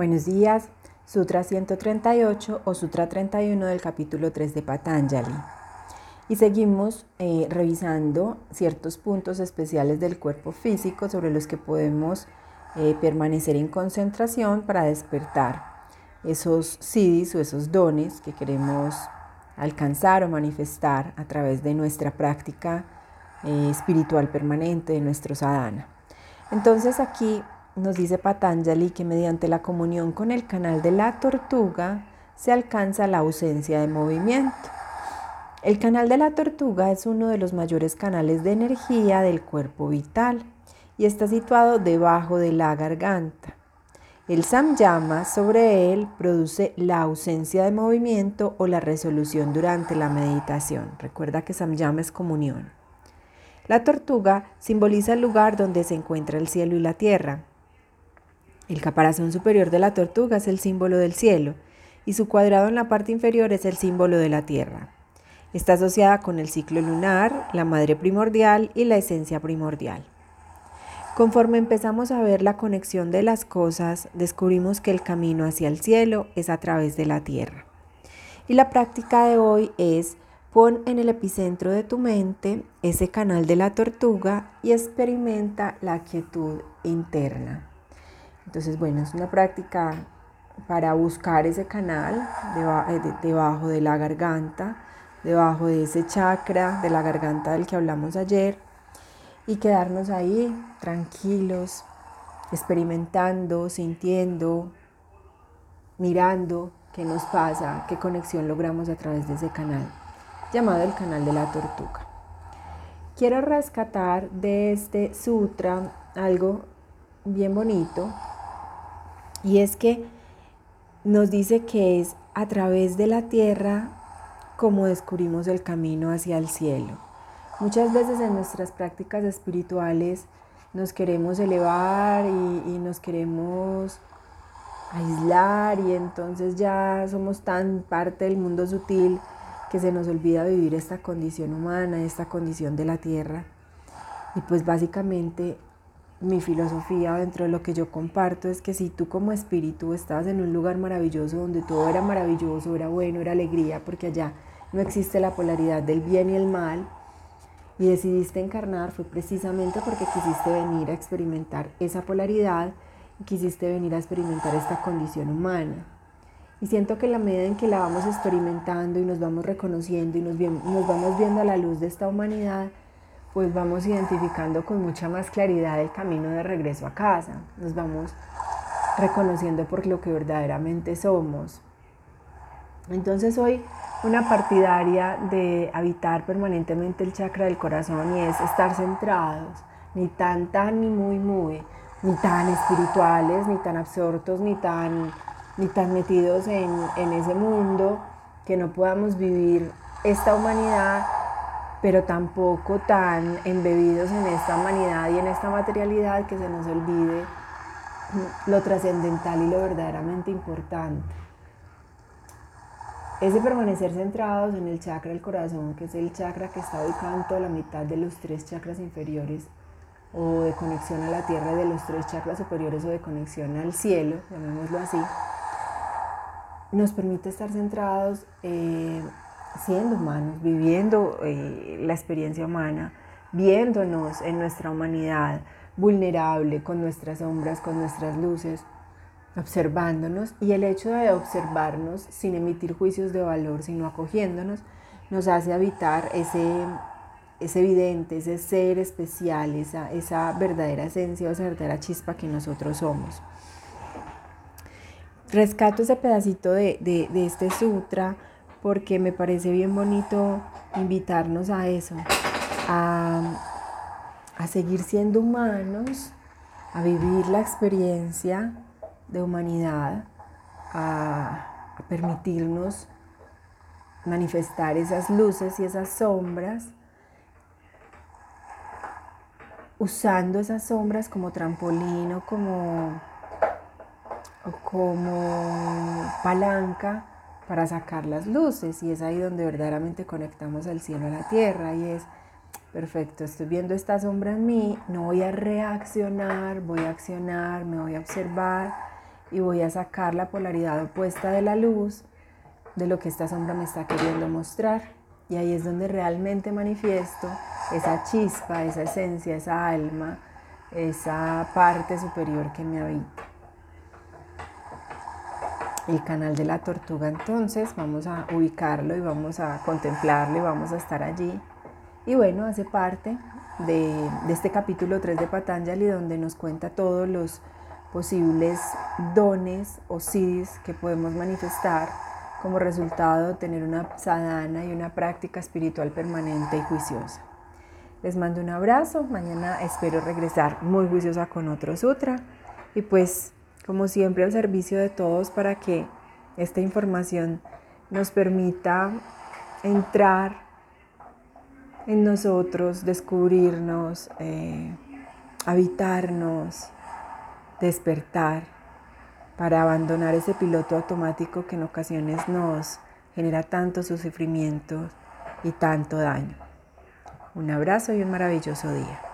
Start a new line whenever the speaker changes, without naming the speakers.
Buenos días, Sutra 138 o Sutra 31 del capítulo 3 de Patanjali. Y seguimos eh, revisando ciertos puntos especiales del cuerpo físico sobre los que podemos eh, permanecer en concentración para despertar esos siddhis o esos dones que queremos alcanzar o manifestar a través de nuestra práctica eh, espiritual permanente, de nuestro sadhana. Entonces aquí nos dice Patanjali que mediante la comunión con el canal de la tortuga se alcanza la ausencia de movimiento. El canal de la tortuga es uno de los mayores canales de energía del cuerpo vital y está situado debajo de la garganta. El samyama sobre él produce la ausencia de movimiento o la resolución durante la meditación. Recuerda que samyama es comunión. La tortuga simboliza el lugar donde se encuentra el cielo y la tierra. El caparazón superior de la tortuga es el símbolo del cielo y su cuadrado en la parte inferior es el símbolo de la tierra. Está asociada con el ciclo lunar, la madre primordial y la esencia primordial. Conforme empezamos a ver la conexión de las cosas, descubrimos que el camino hacia el cielo es a través de la tierra. Y la práctica de hoy es pon en el epicentro de tu mente ese canal de la tortuga y experimenta la quietud interna. Entonces, bueno, es una práctica para buscar ese canal eh, debajo de la garganta, debajo de ese chakra de la garganta del que hablamos ayer y quedarnos ahí tranquilos, experimentando, sintiendo, mirando qué nos pasa, qué conexión logramos a través de ese canal, llamado el canal de la tortuga. Quiero rescatar de este sutra algo bien bonito y es que nos dice que es a través de la tierra como descubrimos el camino hacia el cielo. Muchas veces en nuestras prácticas espirituales nos queremos elevar y, nos queremos aislar y entonces ya somos tan parte del mundo sutil que se nos olvida vivir esta condición humana, esta condición de la tierra. Y pues básicamente mi filosofía dentro de lo que yo comparto es que si tú como espíritu estabas en un lugar maravilloso donde todo era maravilloso, era bueno, era alegría, porque allá no existe la polaridad del bien y el mal, y decidiste encarnar fue precisamente porque quisiste venir a experimentar esa polaridad y quisiste venir a experimentar esta condición humana. Y siento que la medida en que la vamos experimentando y nos vamos reconociendo y nos, nos vamos viendo a la luz de esta humanidad, pues vamos identificando con mucha más claridad el camino de regreso a casa, nos vamos reconociendo por lo que verdaderamente somos. Entonces hoy una partidaria de habitar permanentemente el chakra del corazón y es estar centrados, ni tan tan ni muy muy, ni tan espirituales, ni tan absortos, ni tan, ni tan metidos en, en ese mundo que no podamos vivir esta humanidad pero tampoco tan embebidos en esta humanidad y en esta materialidad que se nos olvide lo trascendental y lo verdaderamente importante. Ese permanecer centrados en el chakra del corazón, que es el chakra que está ubicado en toda la mitad de los tres chakras inferiores, o de conexión a la tierra de los tres chakras superiores, o de conexión al cielo, llamémoslo así, nos permite estar centrados eh, siendo humanos, viviendo eh, la experiencia humana, viéndonos en nuestra humanidad vulnerable, con nuestras sombras, con nuestras luces, observándonos y el hecho de observarnos sin emitir juicios de valor, sino acogiéndonos, nos hace habitar ese, ese evidente, ese ser especial, esa, esa verdadera esencia, esa verdadera chispa que nosotros somos. Rescato ese pedacito de, de este sutra porque me parece bien bonito invitarnos a eso, a, seguir siendo humanos, a vivir la experiencia de humanidad, a, permitirnos manifestar esas luces y esas sombras, usando esas sombras como trampolín como, o como palanca para sacar las luces y es ahí donde verdaderamente conectamos al cielo a la tierra y es perfecto, estoy viendo esta sombra en mí, no voy a reaccionar, voy a accionar, me voy a observar y voy a sacar la polaridad opuesta de la luz de lo que esta sombra me está queriendo mostrar. Y ahí es donde realmente manifiesto esa chispa, esa esencia, esa alma, esa parte superior que me habita. El canal de la tortuga entonces vamos a ubicarlo y vamos a contemplarlo y vamos a estar allí. Y bueno, hace parte de, de este capítulo 3 de Patanjali donde nos cuenta todos los posibles dones o siddhis que podemos manifestar como resultado de tener una sadhana y una práctica espiritual permanente y juiciosa. Les mando un abrazo, mañana espero regresar muy juiciosa con otro sutra y pues como siempre al servicio de todos para que esta información nos permita entrar en nosotros, descubrirnos, eh, habitarnos, despertar para abandonar ese piloto automático que en ocasiones nos genera tanto sufrimiento y tanto daño. Un abrazo y un maravilloso día.